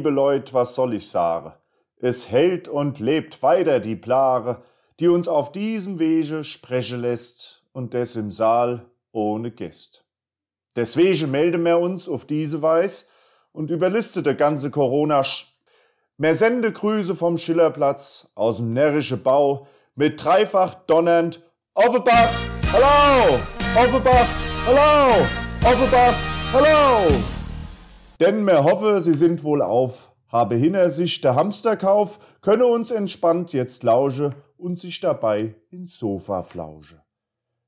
liebe Leut, was soll ich sagen? Es hält und lebt weiter die Plare, die uns auf diesem Wege sprechen lässt und des im Saal ohne Gäst. Deswegen melden wir uns auf diese Weise und überliste der ganze Corona. Mehr sende Grüße vom Schillerplatz aus dem närrische Bau mit dreifach donnernd Offenbach, hallo! Offenbach, hallo! Offenbach, hallo! Denn mir hoffe, Sie sind wohl auf, habe hinter sich der Hamsterkauf, könne uns entspannt jetzt lausche und sich dabei ins Sofa flausche.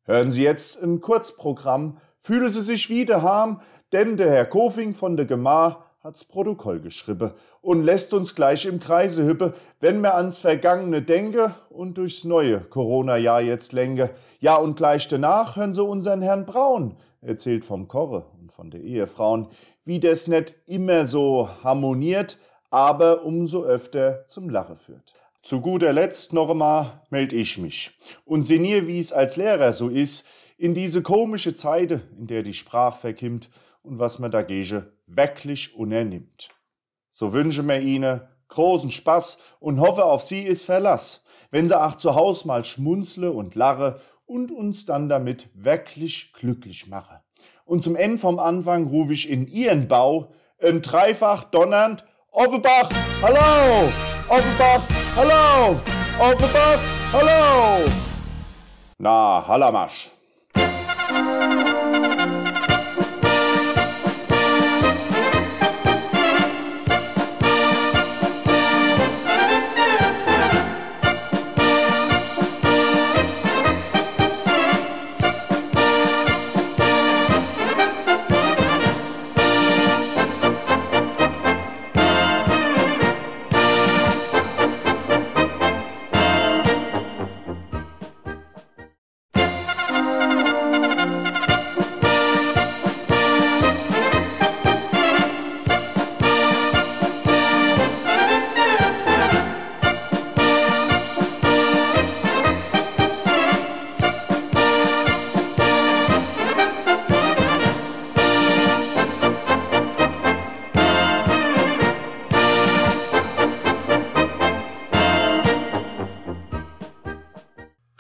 Hören Sie jetzt ein Kurzprogramm, fühle Sie sich wieder harm, denn der Herr Kofing von der Gemar hat's Protokoll geschrieben und lässt uns gleich im Kreise hüppe, wenn mir ans Vergangene denke und durchs neue Corona-Jahr jetzt lenke. Ja, und gleich danach hören Sie unseren Herrn Braun, erzählt vom Korre und von der Ehefrauen, wie das nicht immer so harmoniert, aber umso öfter zum Lache führt. Zu guter Letzt noch einmal melde ich mich und sinniere, wie es als Lehrer so ist, in diese komische Zeit, in der die Sprache verkimmt und was man dagegen wirklich unternimmt. So wünsche mir Ihnen großen Spaß und hoffe auf Sie ist Verlass, wenn Sie auch zu Haus mal schmunzle und lache und uns dann damit wirklich glücklich mache. Und zum Ende vom Anfang rufe ich in Ihren Bau ein dreifach donnernd Offenbach, hallo! Offenbach, hallo! Offenbach, hallo! Na,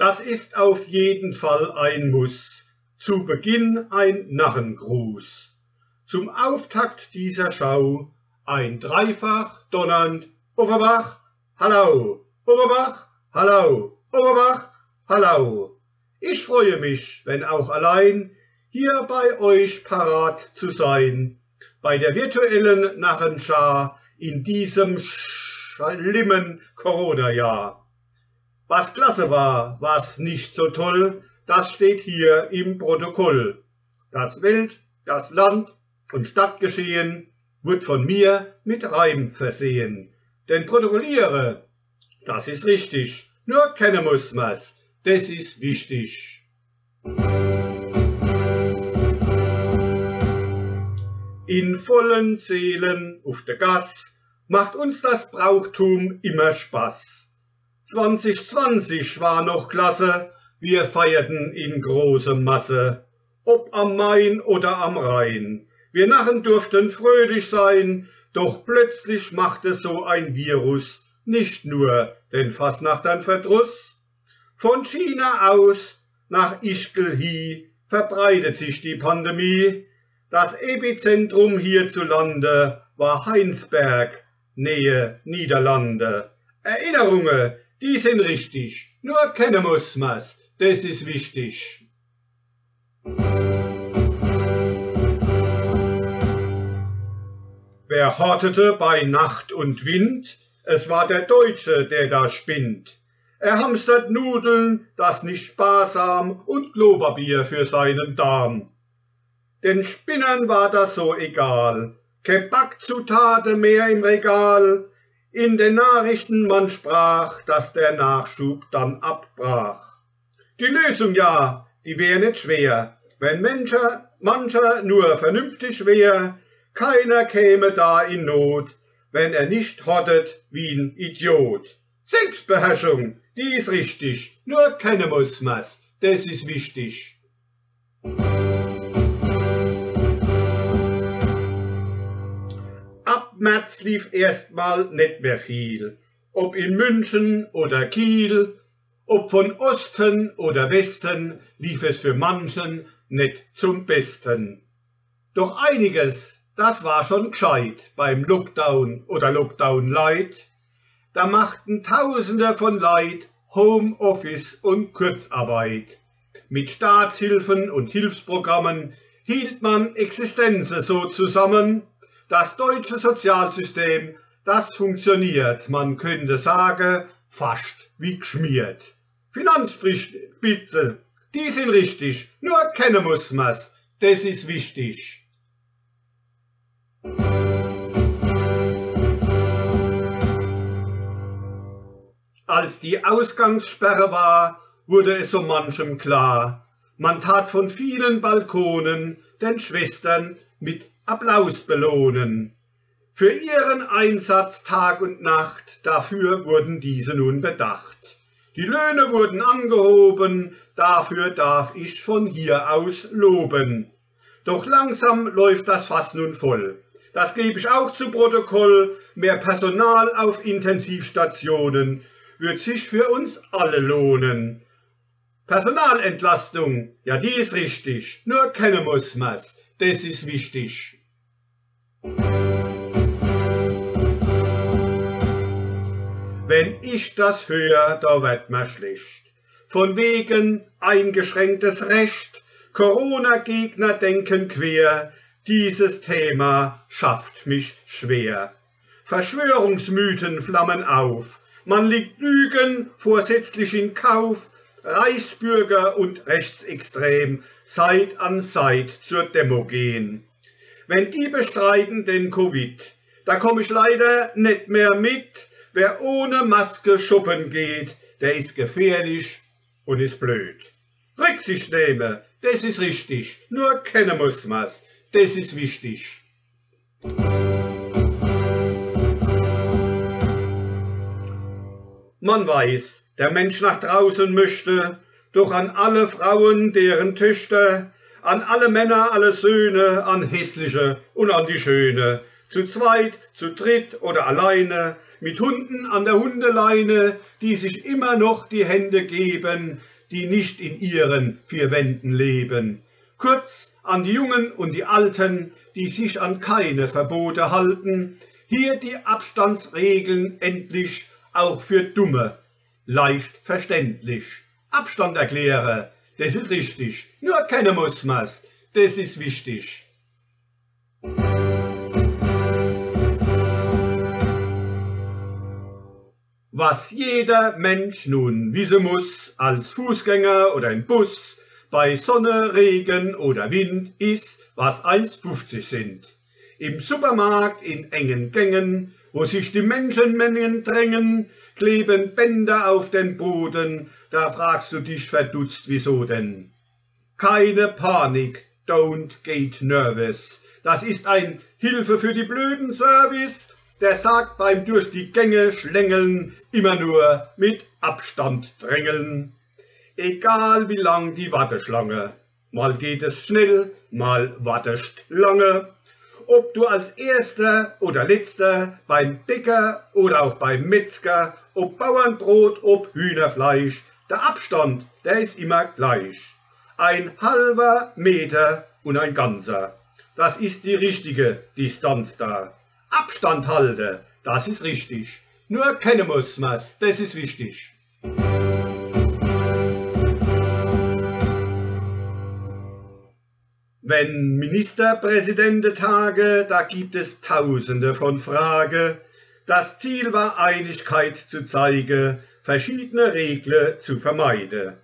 Hallamasch. auf jeden Fall ein Muss. Zu Beginn ein Narrengruß. Zum Auftakt dieser Schau ein dreifach donnernd Oberbach, hallo, Oberbach, hallo, Oberbach, hallo. Ich freue mich, wenn auch allein, hier bei euch parat zu sein, bei der virtuellen Narrenschar in diesem schlimmen Corona-Jahr. Was klasse war, was nicht so toll, das steht hier im Protokoll. Das Welt, das Land und Stadtgeschehen wird von mir mit Reim versehen. Denn protokolliere, das ist richtig, nur kennen muss man's, das ist wichtig. In vollen Seelen auf der Gas macht uns das Brauchtum immer Spaß. 2020 war noch klasse, wir feierten in großer Masse, ob am Main oder am Rhein. Wir Narren durften fröhlich sein, doch plötzlich machte so ein Virus nicht nur den Fasnachtern Verdruss. Von China aus nach Ischgl verbreitet sich die Pandemie. Das Epizentrum hierzulande war Heinsberg, Nähe Niederlande. Erinnerungen, die sind richtig. Nur kennen muss man's. Das ist wichtig. Wer hortete bei Nacht und Wind? Es war der Deutsche, der da spinnt. Er hamstert Nudeln, das nicht sparsam, und Klopapier für seinen Darm. Den Spinnern war das so egal. Kein Backzutate mehr im Regal, In den Nachrichten man sprach, dass der Nachschub dann abbrach. Die Lösung ja, die wär nicht schwer, wenn Mensch, mancher nur vernünftig wär, keiner käme da in Not, wenn er nicht hortet wie ein Idiot. Selbstbeherrschung, die ist richtig, nur keine muss man's, das ist wichtig. März lief erstmal nicht mehr viel, ob in München oder Kiel, ob von Osten oder Westen lief es für manchen nicht zum Besten. Doch einiges, das war schon gescheit beim Lockdown oder Lockdown Light. Da machten Tausende von Leid Homeoffice und Kurzarbeit. Mit Staatshilfen und Hilfsprogrammen hielt man Existenzen so zusammen. Das deutsche Sozialsystem, das funktioniert, man könnte sagen, fast wie geschmiert. Finanzspitze, die sind richtig, nur kennen muss man's, das ist wichtig. Als die Ausgangssperre war, wurde es so manchem klar. Man tat von vielen Balkonen den Schwestern mit Applaus belohnen. Für ihren Einsatz Tag und Nacht, dafür wurden diese nun bedacht. Die Löhne wurden angehoben, dafür darf ich von hier aus loben. Doch langsam läuft das Fass nun voll. Das gebe ich auch zu Protokoll. Mehr Personal auf Intensivstationen wird sich für uns alle lohnen. Personalentlastung, ja die ist richtig, nur kennen muss man's, das ist wichtig. Wenn ich das höre, da wird mir schlecht. Von wegen eingeschränktes Recht, Corona-Gegner denken quer, dieses Thema schafft mich schwer. Verschwörungsmythen flammen auf, man liegt Lügen vorsätzlich in Kauf, Reichsbürger und Rechtsextrem Seit an Seit zur Demo gehen. Wenn die bestreiten den Covid, da komm ich leider nicht mehr mit, Wer ohne Maske shoppen geht, der ist gefährlich und ist blöd. Rücksicht nehme, das ist richtig, nur kennen muss man's, das ist wichtig. Man weiß, der Mensch nach draußen möchte, doch an alle Frauen, deren Töchter, an alle Männer, alle Söhne, an hässliche und an die Schöne, zu zweit, zu dritt oder alleine, mit Hunden an der Hundeleine, die sich immer noch die Hände geben, die nicht in ihren vier Wänden leben. Kurz an die Jungen und die Alten, die sich an keine Verbote halten, hier die Abstandsregeln endlich auch für Dumme, leicht verständlich. Abstand erkläre, das ist richtig, nur keine muss man's, das ist wichtig. Was jeder Mensch nun wissen muss, als Fußgänger oder im Bus, bei Sonne, Regen oder Wind, ist, was 1,50 sind. Im Supermarkt in engen Gängen, wo sich die Menschenmengen drängen, kleben Bänder auf den Boden, da fragst du dich verdutzt, wieso denn? Keine Panik, don't get nervous. Das ist ein Hilfe für die blöden Service, der sagt beim durch die Gänge schlängeln immer nur mit Abstand drängeln. Egal wie lang die Warteschlange, mal geht es schnell, mal wartest lange. Ob du als Erster oder Letzter beim Bäcker oder auch beim Metzger, ob Bauernbrot, ob Hühnerfleisch, der Abstand, der ist immer gleich. Ein halber Meter und ein ganzer. Das ist die richtige Distanz da. Abstand halte, das ist richtig. Nur kennen muss man's, das ist wichtig. Wenn Ministerpräsidente tage, da gibt es tausende von Frage. Das Ziel war Einigkeit zu zeigen, verschiedene Regeln zu vermeiden.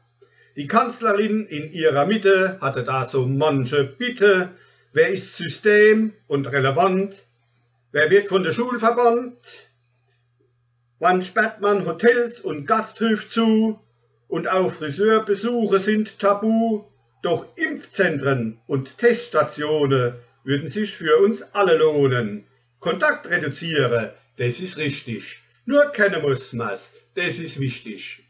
Die Kanzlerin in ihrer Mitte hatte da so manche Bitte, wer ist System und relevant, Wer wird von der Schule verbannt? Wann sperrt man Hotels und Gasthöfe zu? Und auch Friseurbesuche sind tabu. Doch Impfzentren und Teststationen würden sich für uns alle lohnen. Kontakt reduziere, das ist richtig. Nur kennen muss man's, das ist wichtig.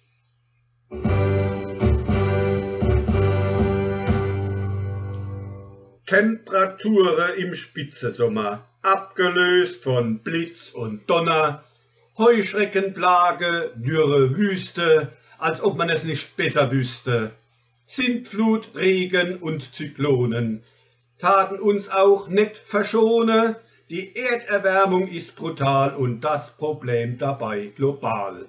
Temperaturen im Spitzesommer, abgelöst von Blitz und Donner, Heuschreckenplage, dürre Wüste, als ob man es nicht besser wüsste. Sintflut, Regen und Zyklonen taten uns auch nicht verschone. Die Erderwärmung ist brutal und das Problem dabei global.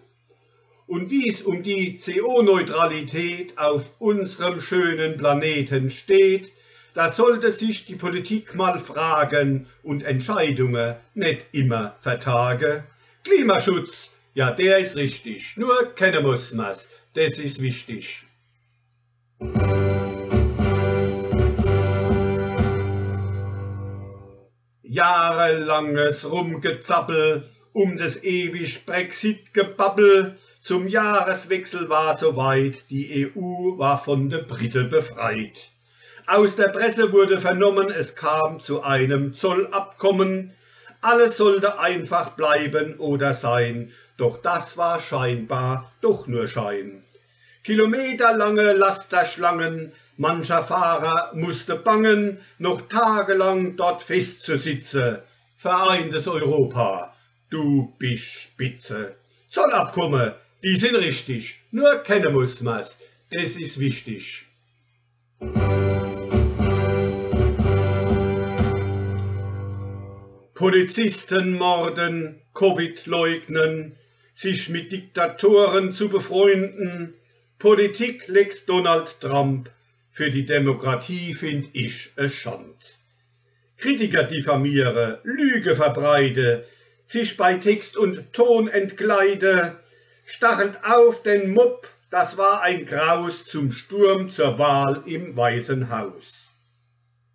Und wie es um die CO-Neutralität auf unserem schönen Planeten steht, da sollte sich die Politik mal fragen und Entscheidungen nicht immer vertagen. Klimaschutz, ja, der ist richtig, nur kennen muss man's, das ist wichtig. Jahrelanges Rumgezappel um das ewig Brexit-Gebabbel, zum Jahreswechsel war soweit, die EU war von der Briten befreit. Aus der Presse wurde vernommen, es kam zu einem Zollabkommen. Alles sollte einfach bleiben oder sein, doch das war scheinbar doch nur Schein. Kilometerlange Lasterschlangen, mancher Fahrer musste bangen, noch tagelang dort festzusitzen. Vereintes Europa, du bist spitze. Zollabkommen, die sind richtig, nur kennen muss man's, das ist wichtig. Polizisten morden, Covid leugnen, sich mit Diktatoren zu befreunden, Politik lex Donald Trump, für die Demokratie find ich es Schand. Kritiker diffamiere, Lüge verbreite, sich bei Text und Ton entkleide, stachelt auf den Mob, das war ein Graus zum Sturm zur Wahl im Weißen Haus.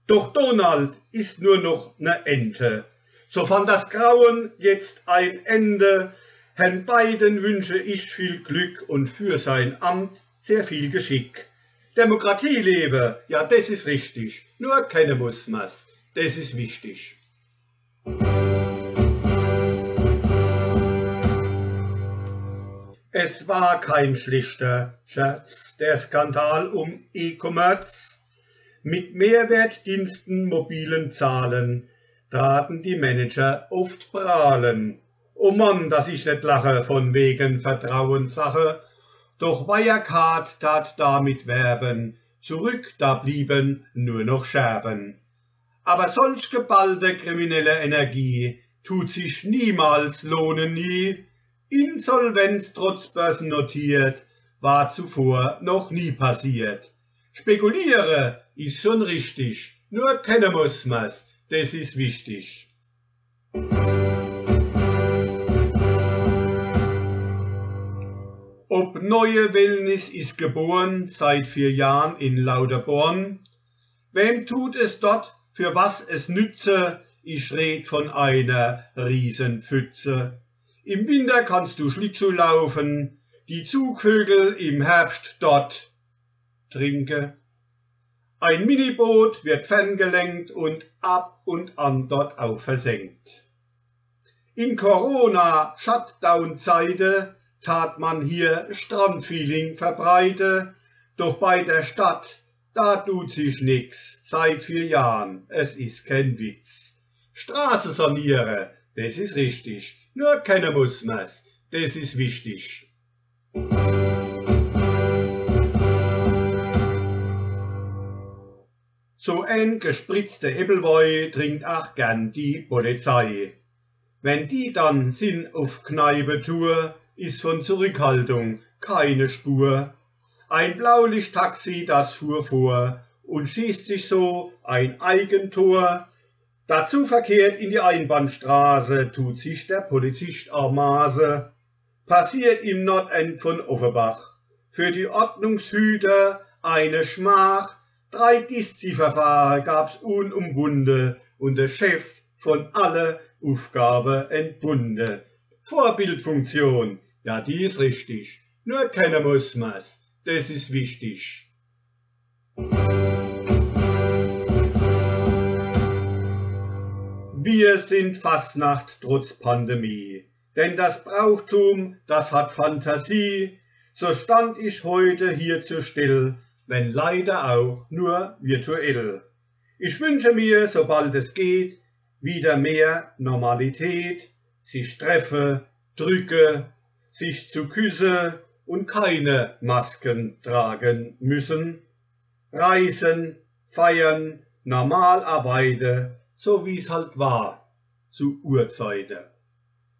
Doch Donald ist nur noch ne Ente, so fand das Grauen jetzt ein Ende. Herrn beiden wünsche ich viel Glück und für sein Amt sehr viel Geschick. Demokratie lebe, ja, das ist richtig. Nur keine muss man's, das ist wichtig. Es war kein schlichter Scherz, der Skandal um E-Commerce. Mit Mehrwertdiensten mobilen Zahlen traten die Manager oft prahlen. O Mann, dass ich nicht lache von wegen Vertrauenssache, doch Wirecard tat damit werben, zurück da blieben nur noch Scherben. Aber solch geballte kriminelle Energie tut sich niemals lohnen nie. Insolvenz trotz Börsen notiert, war zuvor noch nie passiert. Spekuliere ist schon richtig, nur kennen muss man's, das ist wichtig. Ob neue Wellness ist geboren seit vier Jahren in Lauderborn. Wem tut es dort, für was es nütze? Ich red von einer Riesenpfütze. Im Winter kannst du Schlittschuh laufen, die Zugvögel im Herbst dort trinke. Ein Miniboot wird ferngelenkt und ab und an dort auch versenkt. In Corona-Shutdown-Zeite tat man hier Strandfeeling verbreite, doch bei der Stadt, da tut sich nix, seit vier Jahren, es ist kein Witz. Straße saniere, das ist richtig, nur keiner muss man's, das ist wichtig. So ein gespritzte Hebelwoi trinkt auch gern die Polizei. Wenn die dann sind auf Kneipetour, ist von Zurückhaltung keine Spur. Ein Blaulichttaxi, das fuhr vor und schießt sich so ein Eigentor. Dazu verkehrt in die Einbahnstraße, tut sich der Polizist Armase. Passiert im Nordend von Offenbach. Für die Ordnungshüter eine Schmach, Drei Disziverfahren gab's unumwunde und der Chef von alle Aufgabe entbunde. Vorbildfunktion, ja, die ist richtig. Nur keiner muss man's. Das ist wichtig. Wir sind Fastnacht trotz Pandemie, denn das Brauchtum, das hat Fantasie. So stand ich heute hier zu still, wenn leider auch nur virtuell. Ich wünsche mir, sobald es geht, wieder mehr Normalität, sich treffe, drücke, sich zu küsse und keine Masken tragen müssen, reisen, feiern, normal arbeiten, so wie's halt war, zu Urzeiten.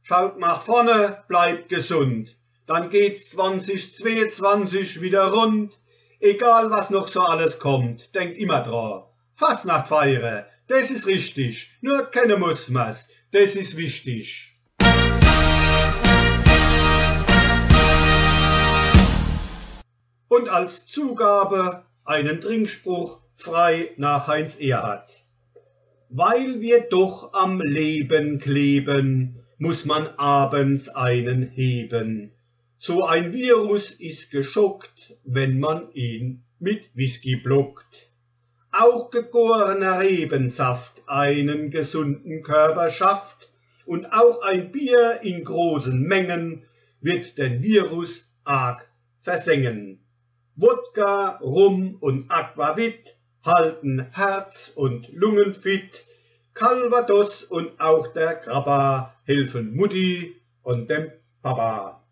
Schaut nach vorne, bleibt gesund, dann geht's 2022 wieder rund, egal was noch so alles kommt, denkt immer dran. Fastnacht feiere, das ist richtig, nur keine muss das ist wichtig. Und als Zugabe einen Trinkspruch frei nach Heinz Erhardt. Weil wir doch am Leben kleben, muss man abends einen heben. So ein Virus ist geschockt, wenn man ihn mit Whisky blockt. Auch gegorener Rebensaft einen gesunden Körper schafft und auch ein Bier in großen Mengen wird den Virus arg versengen. Wodka, Rum und Aquavit halten Herz und Lungen fit. Calvados und auch der Grappa helfen Mutti und dem Papa.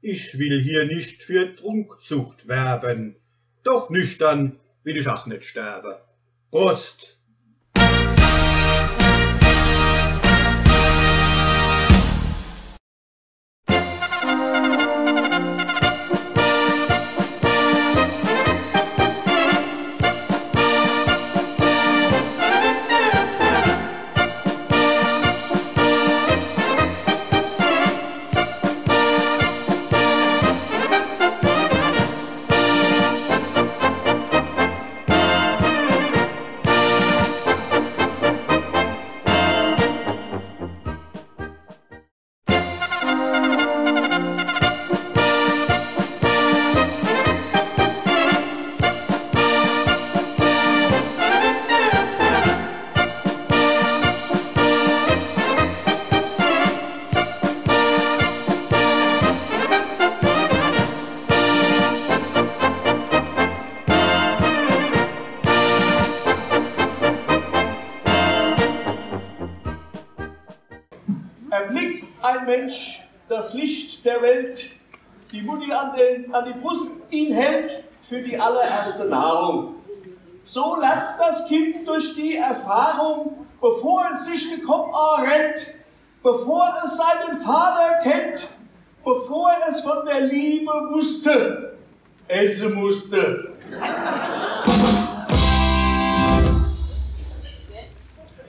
Ich will hier nicht für Trunksucht werben, doch nüchtern will ich auch nicht sterben. Prost! An die Brust ihn hält für die allererste Nahrung. So lernt das Kind durch die Erfahrung, bevor es sich den Kopf rennt, bevor es seinen Vater kennt, bevor es von der Liebe wusste, essen musste.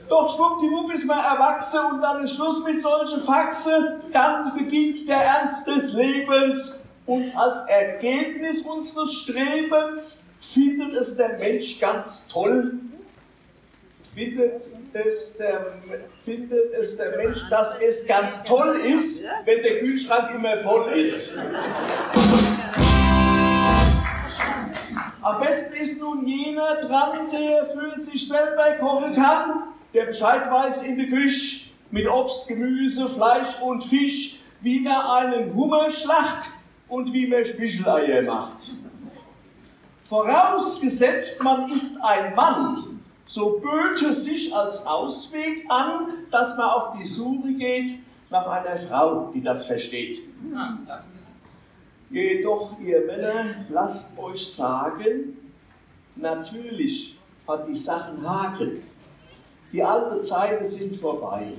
Doch schwuppdiwupp ist man erwachsen und dann ist Schluss mit solchen Faxe. Dann beginnt der Ernst des Lebens und als Ergebnis unseres Strebens findet es der Mensch ganz toll, findet es der, findet es der Mensch, dass es ganz toll ist, wenn der Kühlschrank immer voll ist. Am besten ist nun jener dran, der für sich selber kochen kann, der Bescheid weiß in der Küche mit Obst, Gemüse, Fleisch und Fisch, wie man einen Hummer schlacht und wie man Spicheleier macht. Vorausgesetzt, man ist ein Mann, so böte sich als Ausweg an, dass man auf die Suche geht nach einer Frau, die das versteht. Jedoch, ihr Männer, lasst euch sagen, natürlich hat die Sachen Haken. Die alten Zeiten sind vorbei.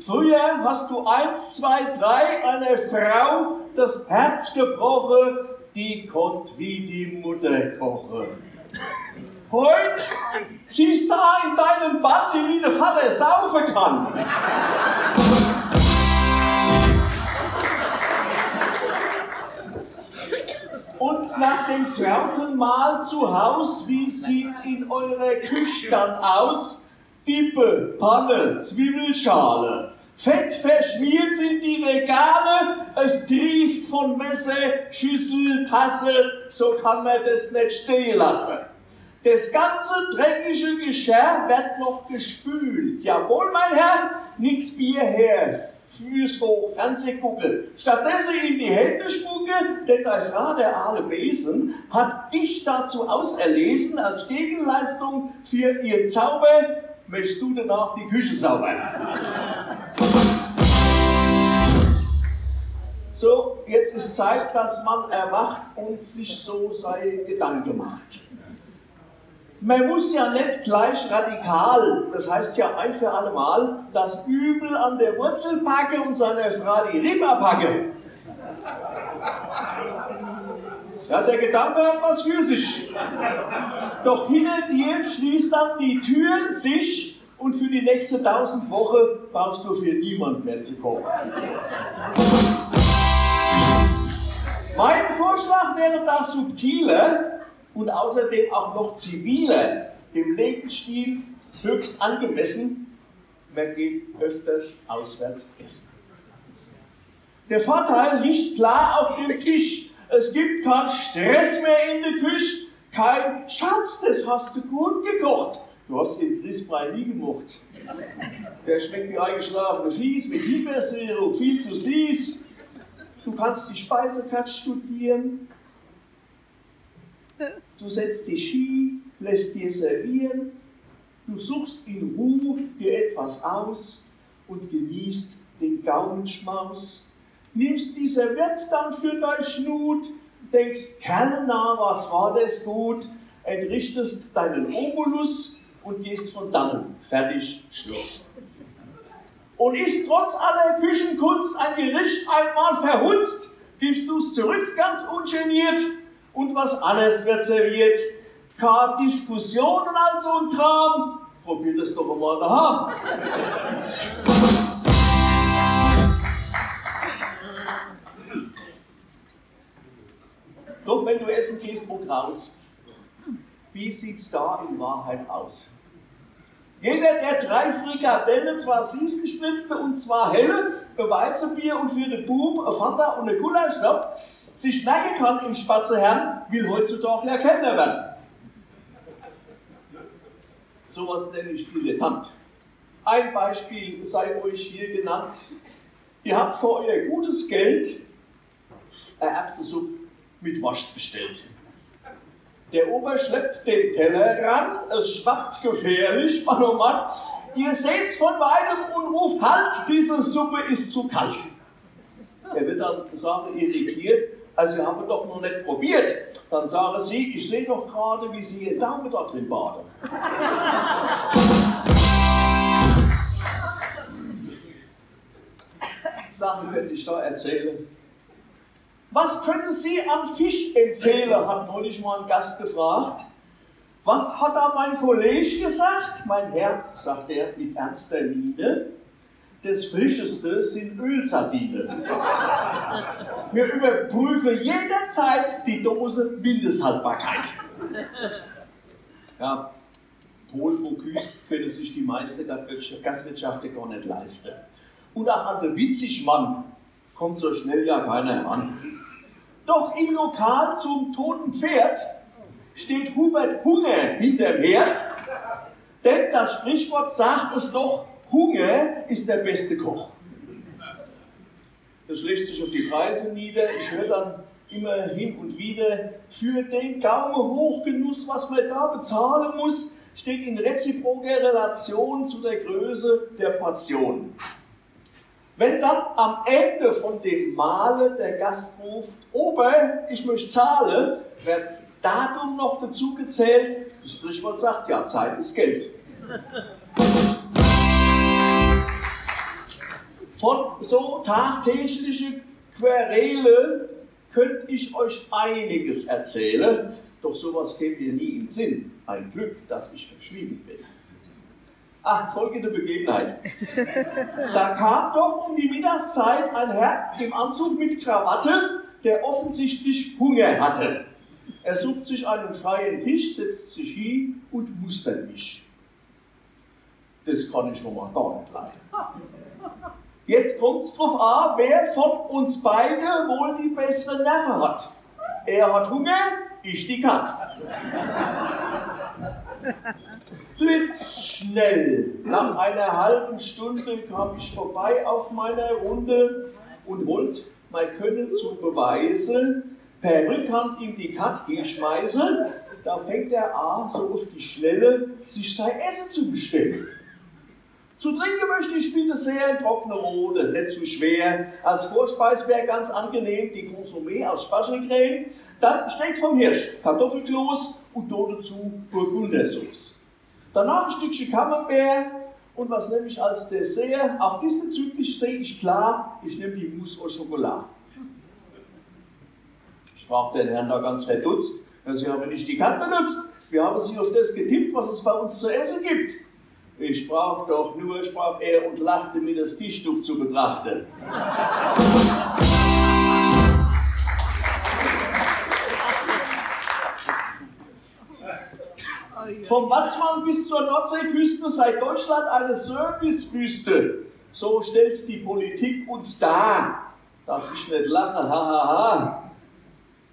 Früher hast du eins, zwei, drei einer Frau das Herz gebrochen, die konnte wie die Mutter kochen. Heute ziehst du in deinen Band, wie der Vater saufen kann. Und nach dem trauten Mahl zu Haus, wie sieht's in eurer Küche dann aus? Dippe, Panne, Zwiebelschale. Fett verschmiert sind die Regale, es trieft von Messer, Schüssel, Tasse, so kann man das nicht stehen lassen. Das ganze dreckige Geschirr wird noch gespült. Jawohl, mein Herr, nix Bier her, Füß hoch, Fernseh gucken. Stattdessen in die Hände spucken, denn dein Frau, der Aale Besen, hat dich dazu auserlesen, als Gegenleistung für ihr Zauber, möchtest du danach die Küche sauber. So, jetzt ist Zeit, dass man erwacht und sich so seine Gedanken macht. Man muss ja nicht gleich radikal, das heißt ja ein für alle Mal, das Übel an der Wurzel packen und seiner Frau die Rima packen. Ja, der Gedanke hat was für sich. Doch hinter dir schließt dann die Tür sich und für die nächste tausend Wochen brauchst du für niemand mehr zu kommen. Mein Vorschlag wäre da subtiler, und außerdem auch noch ziviler, dem Lebensstil höchst angemessen. Man geht öfters auswärts essen. Der Vorteil liegt klar auf dem Tisch. Es gibt keinen Stress mehr in der Küche, kein Schatz, das hast du gut gekocht. Du hast den Grießbrei nie gemocht. Der schmeckt wie eingeschlafene Fies mit Himbeersirup, viel zu süß. Du kannst die Speisekarte studieren, Du setzt dich hin, lässt dir servieren, du suchst in Ruhe dir etwas aus und genießt den Gaumenschmaus. Nimmst die Serviette dann für dein Schnut, denkst, Kellner, was war das gut, entrichtest deinen Obolus und gehst von dannen. Fertig, Schluss. Und ist trotz aller Küchenkunst ein Gericht einmal verhunzt, gibst du es zurück ganz ungeniert und was alles wird serviert. Keine Diskussionen als so ein Kram. Probiert es doch mal daheim. Doch wenn du essen gehst, wo raus. Wie sieht's da in Wahrheit aus? Jeder der drei Frikadelle, zwar süß gespritzte und zwar helle, ein Weizenbier und für den Bub ein Fanta und ein Gulaschsop, sich merken kann im Spatzeherrn, will heutzutage ja Kellner werden. Sowas nenne ich dilettant. Ein Beispiel sei euch hier genannt. Ihr habt für euer gutes Geld eine Erbsensuppe mit Wasch bestellt. Der Ober schleppt den Teller ran, es schwappt gefährlich, Mann oh Mann. Ihr seht's von weitem und ruft halt, diese Suppe ist zu kalt. Er wird dann sagen, irritiert, also ihr habt doch noch nicht probiert. Dann sagen sie, ich sehe doch gerade, wie sie ihr Daumen da drin baden. Sachen könnte ich da erzählen. Was können Sie an Fisch empfehlen, hat neulich mal ein Gast gefragt. Was hat da mein Kollege gesagt? Mein Herr, sagt er mit ernster Miene, das Frischeste sind Ölsardinen. Wir überprüfen jederzeit die Dose Mindesthaltbarkeit. Ja, Paul Bocuse können sich die meiste Gastwirtschaft gar nicht leisten. Und auch an der Witzigmann kommt so schnell ja keiner ran. Doch im Lokal zum toten Pferd steht Hubert Hunger hinterm Herd, denn das Sprichwort sagt es doch, Hunger ist der beste Koch. Das schlägt sich auf die Preise nieder. Ich höre dann immer hin und wieder, für den Gaumenhochgenuss, was man da bezahlen muss, steht in reziproker Relation zu der Größe der Portion. Wenn dann am Ende von dem Male der Gast ruft, Ober, ich möchte zahlen, wird das Datum noch dazu gezählt. Das Sprichwort sagt, ja, Zeit ist Geld. Von so tagtäglichen Querele könnte ich euch einiges erzählen, doch sowas käme mir nie in Sinn. Ein Glück, dass ich verschwiegen bin. Ach, folgende Begebenheit. Da kam doch um die Mittagszeit ein Herr im Anzug mit Krawatte, der offensichtlich Hunger hatte. Er sucht sich einen freien Tisch, setzt sich hin und mustert mich. Das kann ich schon mal gar nicht leiden. Jetzt kommt es drauf an, wer von uns beide wohl die besseren Nerven hat. Er hat Hunger, ich die Kat. Blitzschnell. Nach einer halben Stunde kam ich vorbei auf meiner Runde und wollte mein Können zu beweisen, per Rückhand ihm die Kat hinschmeißen. Da fängt er an, so auf die Schnelle, sich sein Essen zu bestellen. Zu trinken möchte ich bitte sehr trockene Rode, nicht zu schwer. Als Vorspeis wäre ganz angenehm die Consommé aus Speichelecreme. Dann Steak vom Hirsch, Kartoffelkloß und dazu Burgundersauce. Danach ein Stückchen Camembert und was nehme ich als Dessert? Auch diesbezüglich sehe ich klar, ich nehme die Mousse au Chocolat. Ich frage den Herrn da ganz verdutzt, Sie haben nicht die Karte benutzt. Wir haben Sie auf das getippt, was es bei uns zu essen gibt. Ich sprach doch nur, sprach er und lachte, mir das Tischtuch zu betrachten. Vom Watzmann bis zur Nordseeküste sei Deutschland eine Servicewüste. So stellt die Politik uns dar. Dass ich nicht lache, hahaha. Ha, ha.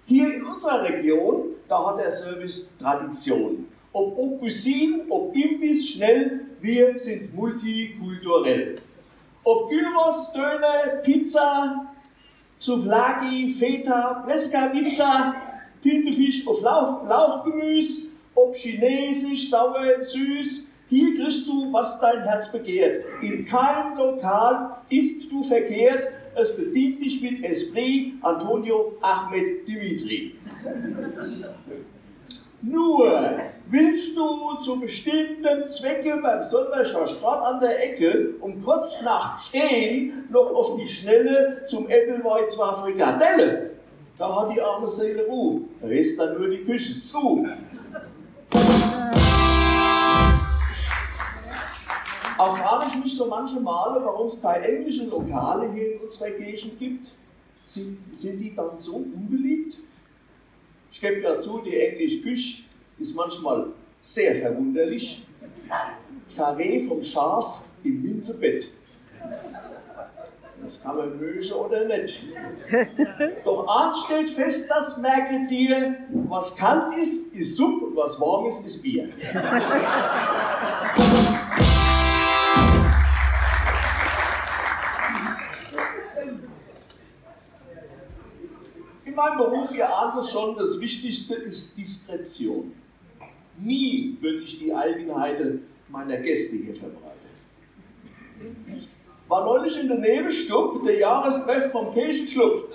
Hier in unserer Region, da hat der Service Tradition. Ob Cuisine, ob Imbiss, schnell, wir sind multikulturell. Ob Gyros, Döner, Pizza, Souvlaki, Feta, Pizza, Tintenfisch auf Lauch, Lauchgemüse, ob chinesisch, sauer, süß, hier kriegst du, was dein Herz begehrt. In keinem Lokal isst du verkehrt, es bedient dich mit Esprit, Antonio Ahmed Dimitri. Nur willst du zu bestimmten Zwecke beim Solmerscher Strand an der Ecke um kurz nach 10 noch auf die Schnelle zum Appleweiz war Frikadelle. Da hat die arme Seele Ruhe. Da ist dann nur die Küche zu. Auch frage ich mich so manche Male, warum es keine englischen Lokale hier in unserer Gegend gibt. Sind, sind die dann so unbeliebt? Ich gebe ja zu, die englische Küche ist manchmal sehr verwunderlich. Karree vom Schaf im Minzebett. Das kann man mögen oder nicht. Doch eins steht fest, das merke dir, was kalt ist, ist Supp und was warm ist, ist Bier. Beruf, ihr ahnt es schon, das Wichtigste ist Diskretion. Nie würde ich die Eigenheiten meiner Gäste hier verbreiten. War neulich in der Nebenstub der Jahrestreff vom Kirchenclub.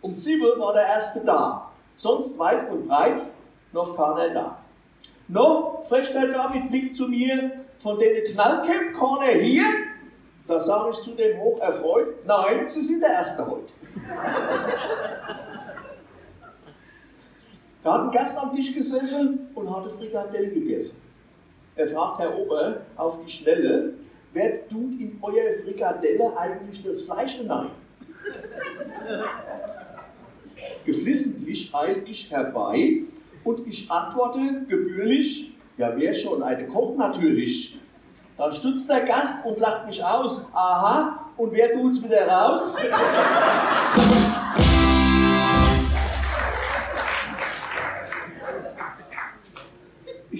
Um sieben war der Erste da. Sonst weit und breit noch keiner da. No, fragt er da mit Blick zu mir, von den Knallcamp keiner hier? Da sage ich zu dem hoch erfreut, nein, Sie sind der Erste heute. Da hat ein Gast am Tisch gesessen und hatte Frikadelle gegessen. Er fragt Herr Ober auf die Schnelle, wer tut in euer Frikadelle eigentlich das Fleisch hinein? Geflissentlich eil ich herbei und ich antworte gebührlich, ja wer schon, eine Koch natürlich. Dann stützt der Gast und lacht mich aus. Aha, und wer tut's wieder raus?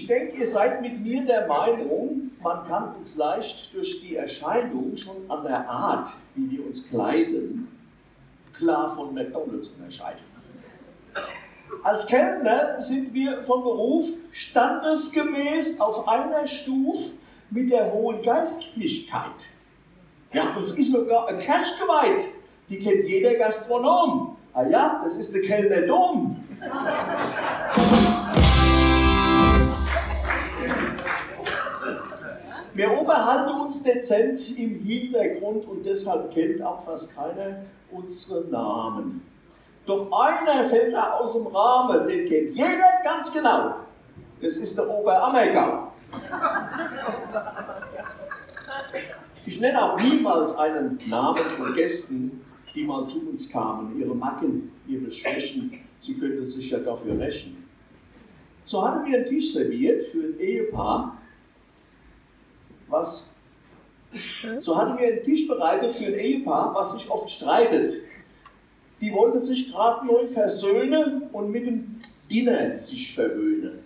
Ich denke, ihr seid mit mir der Meinung, man kann uns leicht durch die Erscheinung schon an der Art, wie wir uns kleiden, klar von McDonalds unterscheiden. Als Kellner sind wir von Beruf standesgemäß auf einer Stufe mit der hohen Geistlichkeit. Ja, uns ist sogar ein Cash geweiht. Die kennt jeder Gastronom. Ah ja, das ist der Kellner Dom. Wir oberhalten uns dezent im Hintergrund und deshalb kennt auch fast keiner unsere Namen. Doch einer fällt da aus dem Rahmen, den kennt jeder ganz genau. Das ist der Oberammergau. Ich nenne auch niemals einen Namen von Gästen, die mal zu uns kamen, ihre Macken, ihre Schwächen. Sie könnten sich ja dafür rächen. So hatten wir einen Tisch serviert für ein Ehepaar, was So hatten wir einen Tisch bereitet für ein Ehepaar, was sich oft streitet. Die wollte sich gerade neu versöhnen und mit dem Dinner sich verwöhnen.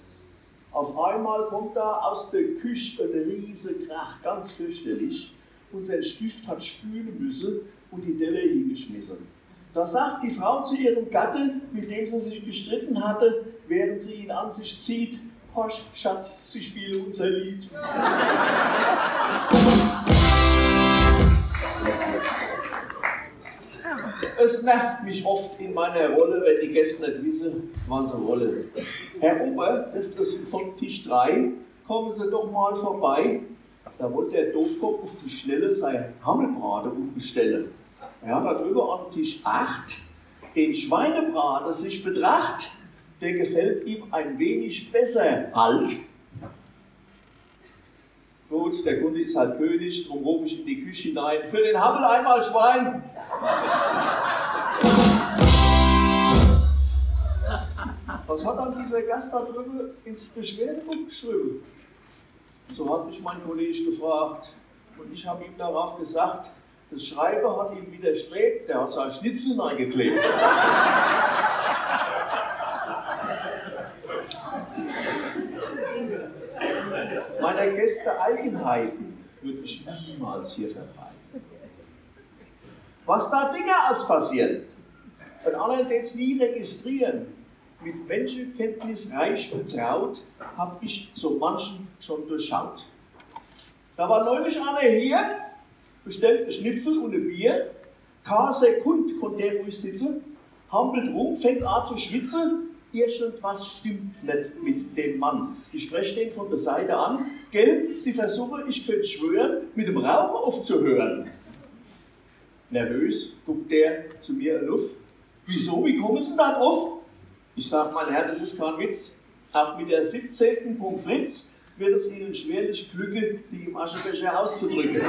Auf einmal kommt da aus der Küche ein riese Krach, ganz fürchterlich. Und sein Stift hat spülen müssen und die Delle hingeschmissen. Da sagt die Frau zu ihrem Gatten, mit dem sie sich gestritten hatte, während sie ihn an sich zieht, Hosch, Schatz, sie spielen unser Lied. Es nervt mich oft in meiner Rolle, wenn die Gäste nicht wissen, was sie wollen. Herr Ober, ruft es von Tisch 3, kommen Sie doch mal vorbei. Da wollte der Doofkopf auf die Schnelle sein Hammelbraten umstellen. Er hat darüber an Tisch 8 den Schweinebraten sich betracht. Der gefällt ihm ein wenig besser halt. Gut, der Kunde ist halt König, darum rufe ich in die Küche hinein. Für den Hammel einmal Schwein. Was hat dann dieser Gast da drüben ins Beschwerdebuch geschrieben? So hat mich mein Kollege gefragt. Und ich habe ihm darauf gesagt, das Schreiber hat ihm widerstrebt, der hat sein Schnitzel eingeklebt. Meiner Gäste Eigenheiten würde ich niemals hier verbreiten. Was da Dinge als passieren, wenn anderen das nie registrieren, mit Menschenkenntnis reich betraut, habe ich so manchen schon durchschaut. Da war neulich einer hier, bestellt ein Schnitzel und ein Bier, keine Sekunde konnte der ruhig sitzen, hampelt rum, fängt an zu schwitzen, irgendwas stimmt nicht mit dem Mann. Ich spreche den von der Seite an, gell, Sie versuchen, ich könnte schwören, mit dem Rauchen aufzuhören. Nervös guckt der zu mir auf. Wieso, wie kommen Sie da drauf? Ich sage, mein Herr, das ist kein Witz. Ab mit der 17. Punkt Fritz wird es Ihnen schwerlich glücken, die im Aschebecher auszudrücken.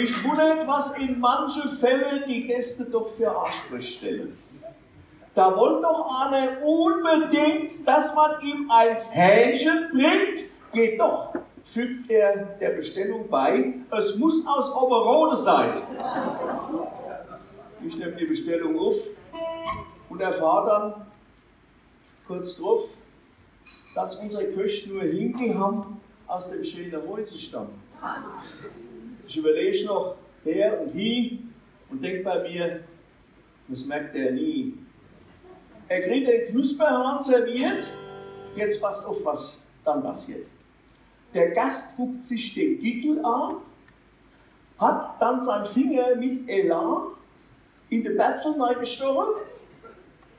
Mich wundert, was in manchen Fällen die Gäste doch für Ansprüche stellen. Da wollte doch einer unbedingt, dass man ihm ein Hähnchen bringt. Geht doch, fügt er der Bestellung bei, es muss aus Oberrode sein. Ich nehme die Bestellung auf und erfahre dann kurz drauf, dass unsere Köche nur Hinkel haben aus dem schönen Häuser stammen. Ich überlege noch her und hi und denke bei mir, das merkt er nie. Er kriegt den Knusperhahn serviert, jetzt passt auf, was dann passiert. Der Gast guckt sich den Gickel an, hat dann seinen Finger mit Elan in den Betzel gestochen,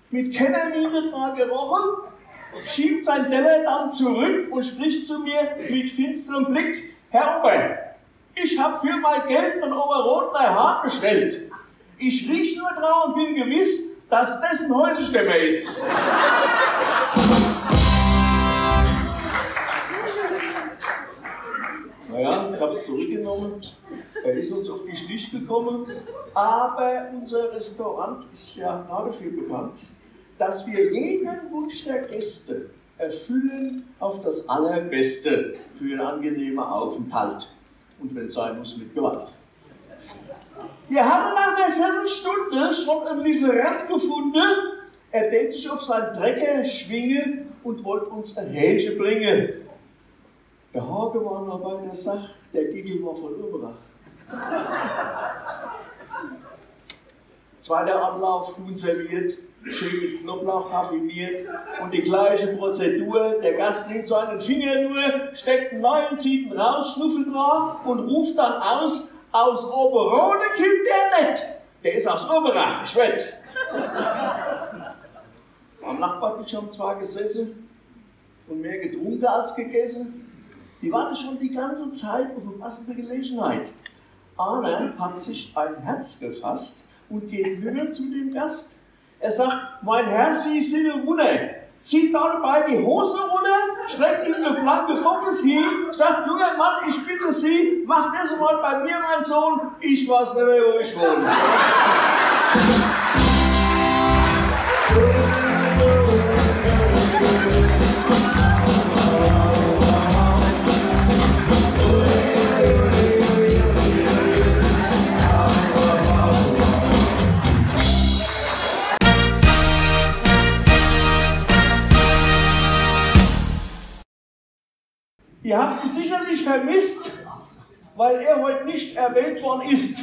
mit Kennermine dran gerochen, schiebt sein Teller dann zurück und spricht zu mir mit finsterem Blick, Herr Ober, ich habe für mein Geld einen Oberrotner Hahn bestellt. Ich riech nur dran und bin gewiss, dass das ein Häuserstämmer ist. Naja, ich habe es zurückgenommen. Er ist uns auf die Schliche gekommen. Aber unser Restaurant ist ja dafür bekannt, dass wir jeden Wunsch der Gäste erfüllen auf das Allerbeste für einen angenehmen Aufenthalt. Und wenn es sein muss, mit Gewalt. Wir hatten nach einer Viertelstunde schon einen Lieferant gefunden. Er tät sich auf seinen Trecker schwingen und wollte uns ein Hähnchen bringen. Der Hage war noch bei der Sache, der Gigel war von Urbrach. Zweiter Anlauf, Huhn serviert, schön mit Knoblauch parfümiert und die gleiche Prozedur. Der Gast nimmt so einen Finger nur, steckt einen neuen, zieht ihn raus, schnuffelt dran und ruft dann aus, aus Oberode kommt der nicht. Der ist aus Oberach, ich wett. Am Nachbartisch haben zwar gesessen und mehr getrunken als gegessen. Die warten schon die ganze Zeit auf eine passende Gelegenheit. Arne hat sich ein Herz gefasst und geht höher zu dem Gast. Er sagt, mein Herr, Sie sind ein Wunder. Zieht dabei die Hose runter, streckt ihm eine blanke Pommes hin, sagt, junger Mann, ich bitte Sie, mach das mal bei mir, mein Sohn, ich weiß nicht mehr, wo ich wohne. Ihr habt ihn sicherlich vermisst, weil er heute nicht erwähnt worden ist.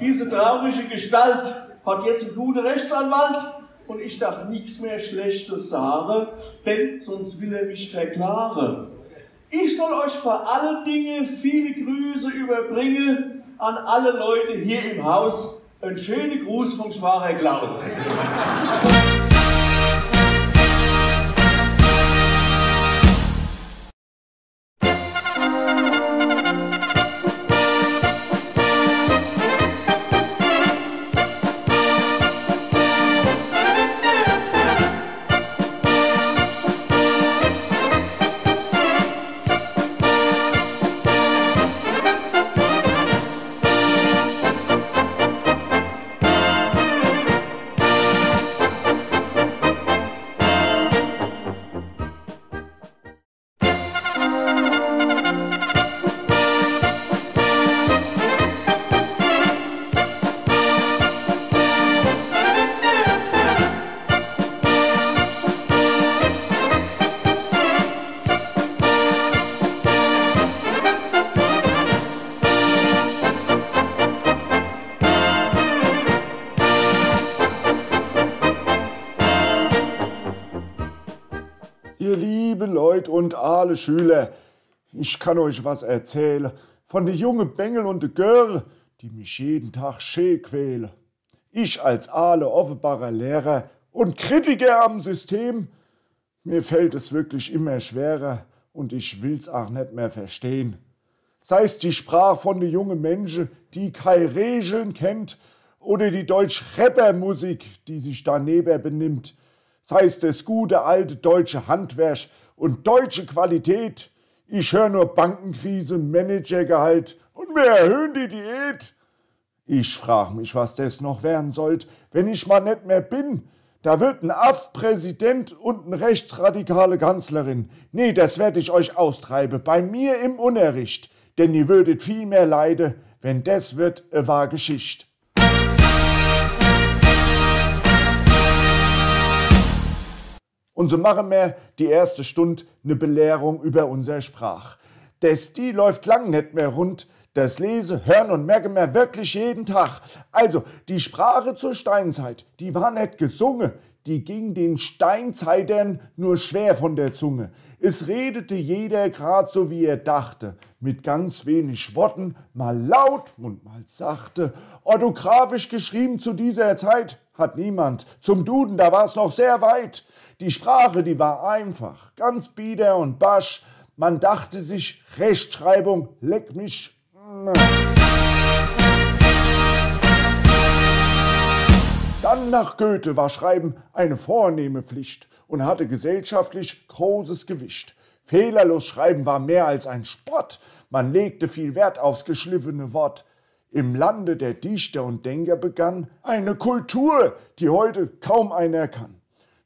Diese traurige Gestalt hat jetzt einen guten Rechtsanwalt und ich darf nichts mehr Schlechtes sagen, denn sonst will er mich verklaren. Ich soll euch vor allen Dingen viele Grüße überbringen an alle Leute hier im Haus. Ein schöner Gruß vom Schwager Klaus. Und alle Schüler, ich kann euch was erzählen von de junge Bengel und de Göre, die mich jeden Tag schee quäle. Ich als alle offenbarer Lehrer und Kritiker am System, mir fällt es wirklich immer schwerer und ich will's auch nicht mehr verstehen. Sei's die Sprache von de junge Menschen, die kei Regeln kennt, oder die Deutsch-Rapper-Musik, die sich daneben benimmt, sei es das gute alte deutsche Handwerk und deutsche Qualität. Ich höre nur Bankenkrise, Managergehalt und wir erhöhen die Diät. Ich frage mich, was das noch werden sollt, wenn ich mal nicht mehr bin. Da wird ein Aff-Präsident und eine rechtsradikale Kanzlerin. Nee, das werde ich euch austreiben, bei mir im Unterricht. Denn ihr würdet viel mehr leiden, wenn das wird, äh, war Geschichte. Und so machen wir die erste Stunde eine Belehrung über unser Sprach. Der Stil läuft lang nicht mehr rund. Das Lese, Hören und Merken wir wirklich jeden Tag. Also, die Sprache zur Steinzeit, die war nicht gesungen. Die ging den Steinzeitern nur schwer von der Zunge. Es redete jeder grad so, wie er dachte, mit ganz wenig Worten, mal laut und mal sachte. Orthografisch geschrieben zu dieser Zeit hat niemand. Zum Duden, da war's noch sehr weit. Die Sprache, die war einfach, ganz bieder und basch. Man dachte sich, Rechtschreibung, leck mich. Dann nach Goethe war Schreiben eine vornehme Pflicht und hatte gesellschaftlich großes Gewicht. Fehlerlos schreiben war mehr als ein Sport. Man legte viel Wert aufs geschliffene Wort. Im Lande der Dichter und Denker begann eine Kultur, die heute kaum einer kann.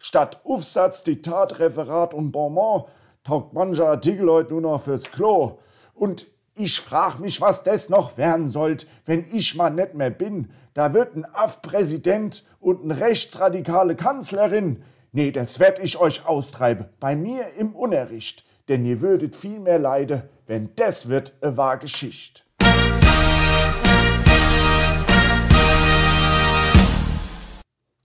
Statt Aufsatz, Diktat, Referat und Bonbon taugt mancher Artikel heute nur noch fürs Klo. Und ich frag mich, was das noch werden sollt, wenn ich mal nicht mehr bin. Da wird ein Aff-Präsident und eine rechtsradikale Kanzlerin. Nee, das werd ich euch austreiben, bei mir im Unterricht. Denn ihr würdet viel mehr leiden, wenn das wird eine wahr Geschichte.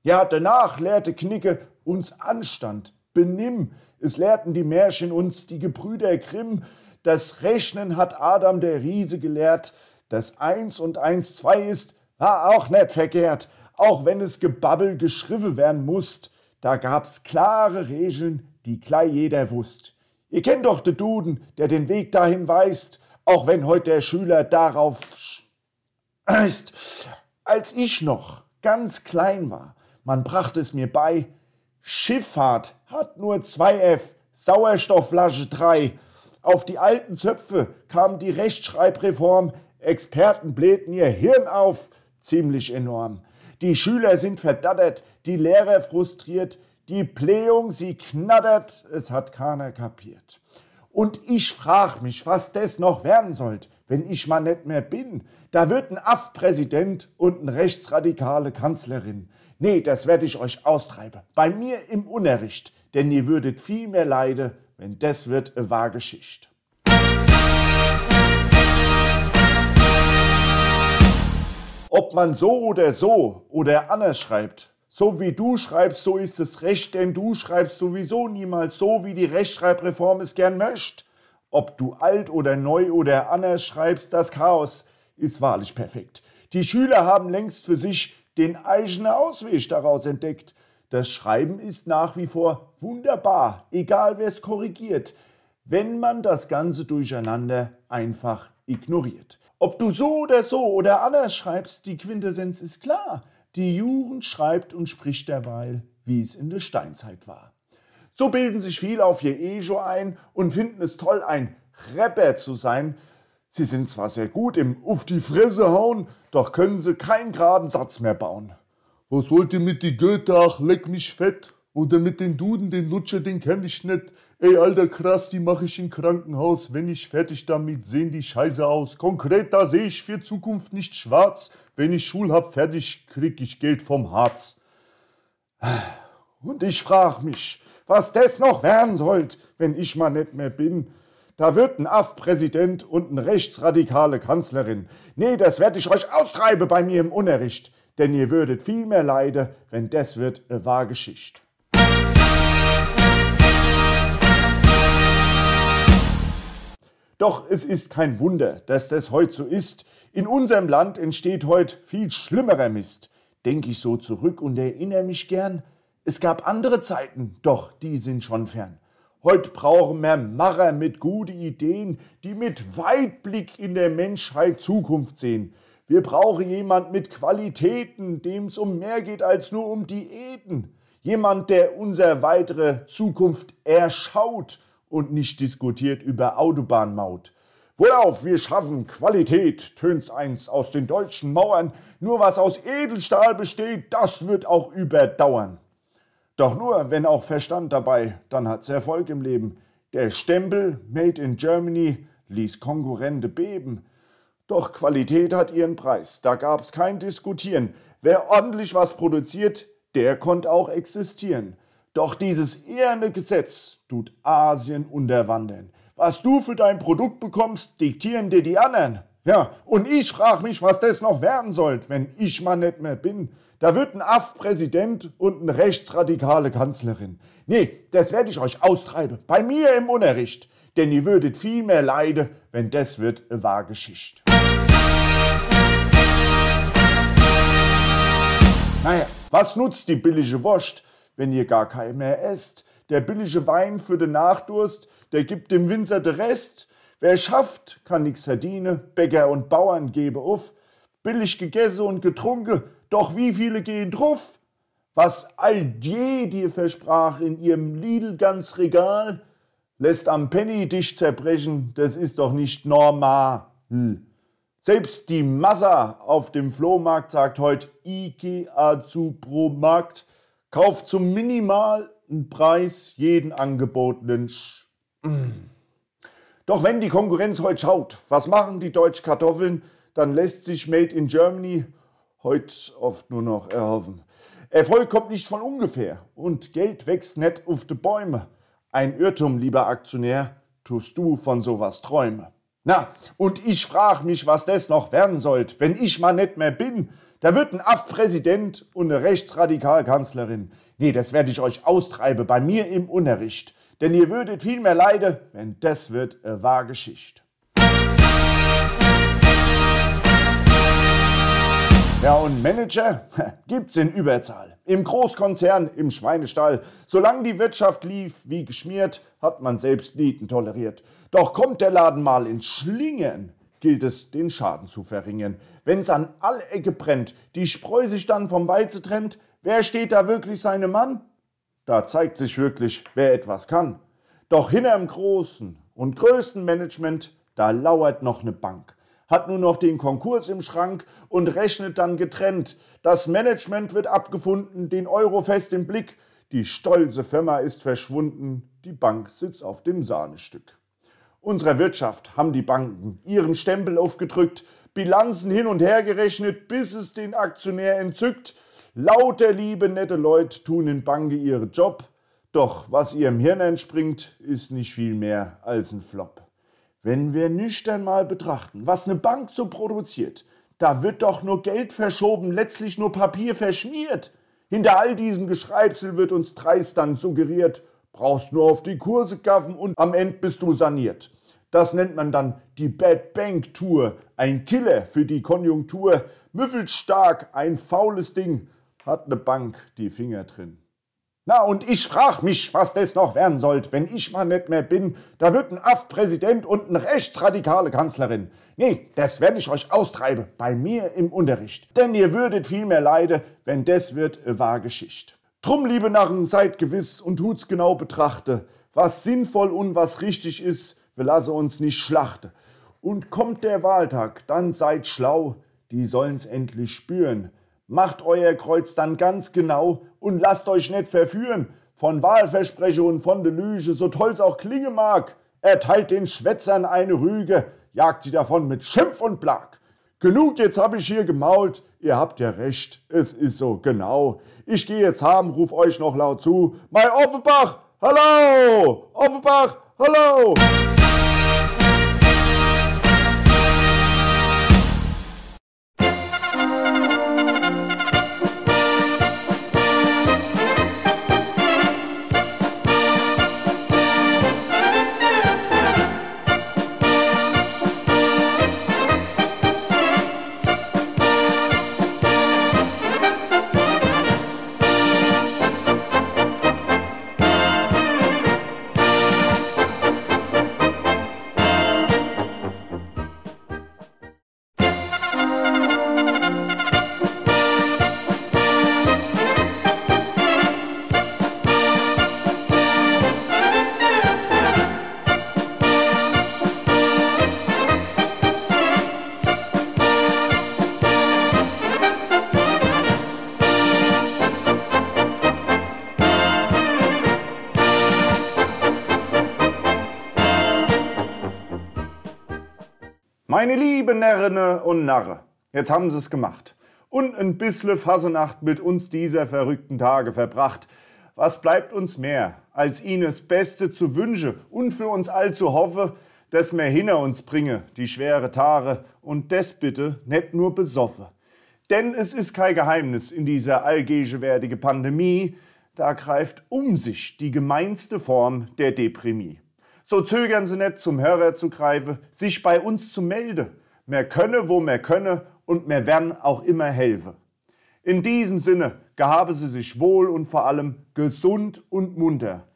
Ja, danach lehrte Knicke uns Anstand, Benimm. Es lehrten die Märchen uns die Gebrüder Grimm. Das Rechnen hat Adam der Riese gelehrt. Das Eins und Eins zwei ist, war auch nicht verkehrt. Auch wenn es Gebabbel geschrieben werden musst, da gab's klare Regeln, die gleich jeder wusst. Ihr kennt doch den Duden, der den Weg dahin weist, auch wenn heute der Schüler darauf ist. Als ich noch ganz klein war, man brachte es mir bei, Schifffahrt hat nur 2F, Sauerstoffflasche 3. Auf die alten Zöpfe kam die Rechtschreibreform, Experten blähten ihr Hirn auf, ziemlich enorm. Die Schüler sind verdattert, die Lehrer frustriert, die Blähung, sie knattert, es hat keiner kapiert. Und ich frag mich, was das noch werden sollt, wenn ich mal nicht mehr bin. Da wird ein Aff-Präsident und eine rechtsradikale Kanzlerin. Nee, das werde ich euch austreiben. Bei mir im Unerricht, denn ihr würdet viel mehr leiden, wenn das wird a wahr Geschicht. Ob man so oder so oder anders schreibt, so wie du schreibst, so ist es recht, denn du schreibst sowieso niemals so, wie die Rechtschreibreform es gern möchte. Ob du alt oder neu oder anders schreibst, das Chaos ist wahrlich perfekt. Die Schüler haben längst für sich den eigenen Ausweg daraus entdeckt. Das Schreiben ist nach wie vor wunderbar, egal wer es korrigiert, wenn man das ganze Durcheinander einfach ignoriert. Ob du so oder so oder anders schreibst, die Quintessenz ist klar. Die Jugend schreibt und spricht derweil, wie es in der Steinzeit war. So bilden sich viele auf ihr Ego ein und finden es toll, ein Rapper zu sein. Sie sind zwar sehr gut im Uff die Fresse hauen, doch können sie keinen geraden Satz mehr bauen. Was wollt ihr mit die Goethe, ach leck mich fett? Oder mit den Duden, den Lutscher, den kenn ich nicht. Ey, alter krass, die mach ich im Krankenhaus. Wenn ich fertig damit, sehen die scheiße aus. Konkret, da seh ich für Zukunft nicht schwarz. Wenn ich Schul hab fertig, krieg ich Geld vom Harz. Und ich frag mich, was das noch werden sollt, wenn ich mal nicht mehr bin. Da wird ein Aff-Präsident und eine rechtsradikale Kanzlerin. Nee, das werd ich euch austreibe bei mir im Unterricht. Denn ihr würdet viel mehr leiden, wenn das wird eine wahre Geschichte. Doch es ist kein Wunder, dass das heute so ist. In unserem Land entsteht heute viel schlimmerer Mist. Denke ich so zurück und erinnere mich gern. Es gab andere Zeiten, doch die sind schon fern. Heute brauchen wir Macher mit guten Ideen, die mit Weitblick in der Menschheit Zukunft sehen. Wir brauchen jemand mit Qualitäten, dem es um mehr geht als nur um Diäten. Jemand, der unsere weitere Zukunft erschaut und nicht diskutiert über Autobahnmaut. Wohlauf, wir schaffen Qualität, tönt's eins aus den deutschen Mauern. Nur was aus Edelstahl besteht, das wird auch überdauern. Doch nur, wenn auch Verstand dabei, dann hat's Erfolg im Leben. Der Stempel Made in Germany ließ Konkurrente beben. Doch Qualität hat ihren Preis, da gab's kein Diskutieren. Wer ordentlich was produziert, der konnte auch existieren. Doch dieses eherne Gesetz tut Asien unterwandern. Was du für dein Produkt bekommst, diktieren dir die anderen. Ja, und ich frage mich, was das noch werden soll, wenn ich mal nicht mehr bin. Da wird ein Aff-Präsident und eine rechtsradikale Kanzlerin. Nee, das werde ich euch austreiben. Bei mir im Unterricht. Denn ihr würdet viel mehr leiden, wenn das wird eine wahre Geschichte. Naja, was nutzt die billige Wurst, wenn ihr gar kein mehr esst. Der billige Wein für den Nachdurst, der gibt dem Winzer den Rest. Wer schafft, kann nix verdienen, Bäcker und Bauern gebe auf. Billig gegessen und getrunken, doch wie viele gehen drauf? Was all je dir versprach in ihrem Lidl ganz Regal, lässt am Penny dich zerbrechen, das ist doch nicht normal. Selbst die Massa auf dem Flohmarkt sagt heute IKEA zu pro Markt. Kauf zum minimalen Preis jeden angebotenen Sch. Doch wenn die Konkurrenz heute schaut, was machen die deutschen Kartoffeln, dann lässt sich Made in Germany heute oft nur noch erhoffen. Erfolg kommt nicht von ungefähr und Geld wächst nicht auf die Bäume. Ein Irrtum, lieber Aktionär, tust du von sowas träume. Na, und ich frag mich, was das noch werden sollt, wenn ich mal nicht mehr bin. Da wird ein Aff-Präsident und eine Rechtsradikalkanzlerin. Nee, das werde ich euch austreiben bei mir im Unterricht. Denn ihr würdet viel mehr leiden, wenn das wird eine wahre Geschichte. Ja, und Manager gibt's in Überzahl. Im Großkonzern, im Schweinestall. Solange die Wirtschaft lief wie geschmiert, hat man selbst Nieten toleriert. Doch kommt der Laden mal ins Schlingern, gilt es, den Schaden zu verringern. Wenn's an alle Ecke brennt, die Spreu sich dann vom Weize trennt, wer steht da wirklich seine Mann? Da zeigt sich wirklich, wer etwas kann. Doch hinterm großen und größten Management, da lauert noch ne Bank. Hat nur noch den Konkurs im Schrank und rechnet dann getrennt. Das Management wird abgefunden, den Euro fest im Blick. Die stolze Firma ist verschwunden, die Bank sitzt auf dem Sahnestück. Unserer Wirtschaft haben die Banken ihren Stempel aufgedrückt, Bilanzen hin und her gerechnet, bis es den Aktionär entzückt. Lauter liebe, nette Leute tun in Banke ihren Job, doch was ihrem Hirn entspringt, ist nicht viel mehr als ein Flop. Wenn wir nüchtern mal betrachten, was eine Bank so produziert, da wird doch nur Geld verschoben, letztlich nur Papier verschmiert. Hinter all diesem Geschreibsel wird uns dreist dann suggeriert, brauchst nur auf die Kurse gaffen und am Ende bist du saniert. Das nennt man dann die Bad Bank Tour, ein Killer für die Konjunktur, müffelt stark, ein faules Ding, hat ne Bank die Finger drin. Na, und ich frag mich, was das noch werden sollt, wenn ich mal nicht mehr bin. Da wird ein Aff-Präsident und eine rechtsradikale Kanzlerin. Nee, das werde ich euch austreiben, bei mir im Unterricht. Denn ihr würdet viel mehr leiden, wenn das wird eine wahre Geschichte. Drum, liebe Narren, seid gewiss und tut's genau betrachte, was sinnvoll und was richtig ist, wir lassen uns nicht schlachten. Und kommt der Wahltag, dann seid schlau, die sollen's endlich spüren. Macht euer Kreuz dann ganz genau und lasst euch nicht verführen von Wahlversprechungen, von de Lüge, so toll's auch klingen mag. Erteilt den Schwätzern eine Rüge, jagt sie davon mit Schimpf und Plag. Genug, jetzt hab ich hier gemault. Ihr habt ja recht, es ist so, genau. Ich geh jetzt haben, ruf euch noch laut zu. Mai Offenbach, hallo! Offenbach, hallo! Närrene und Narre, jetzt haben sie es gemacht. Und ein bissle Fasenacht mit uns dieser verrückten Tage verbracht. Was bleibt uns mehr, als ihnen das Beste zu wünsche und für uns all zu hoffe, dass mir hinter uns bringe die schwere Tare und des bitte nicht nur besoffe. Denn es ist kein Geheimnis in dieser allgegenwärtige Pandemie, da greift um sich die gemeinste Form der Deprimie. So zögern sie nicht zum Hörer zu greifen, sich bei uns zu melden. Mehr könne, wo mehr könne und mehr werden auch immer helfe. In diesem Sinne gehabe sie sich wohl und vor allem gesund und munter.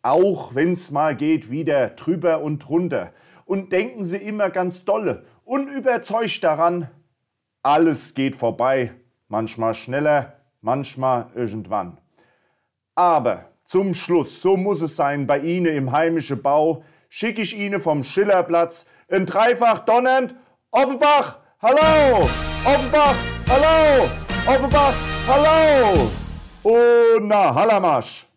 Auch wenn's mal geht wieder drüber und drunter. Und denken sie immer ganz dolle und überzeugt daran, alles geht vorbei, manchmal schneller, manchmal irgendwann. Aber zum Schluss, so muss es sein bei Ihnen im heimischen Bau, schicke ich Ihnen vom Schillerplatz in dreifach donnernd Offenbach, hallo! Offenbach, hallo! Offenbach, hallo! Und na, Hallermarsch!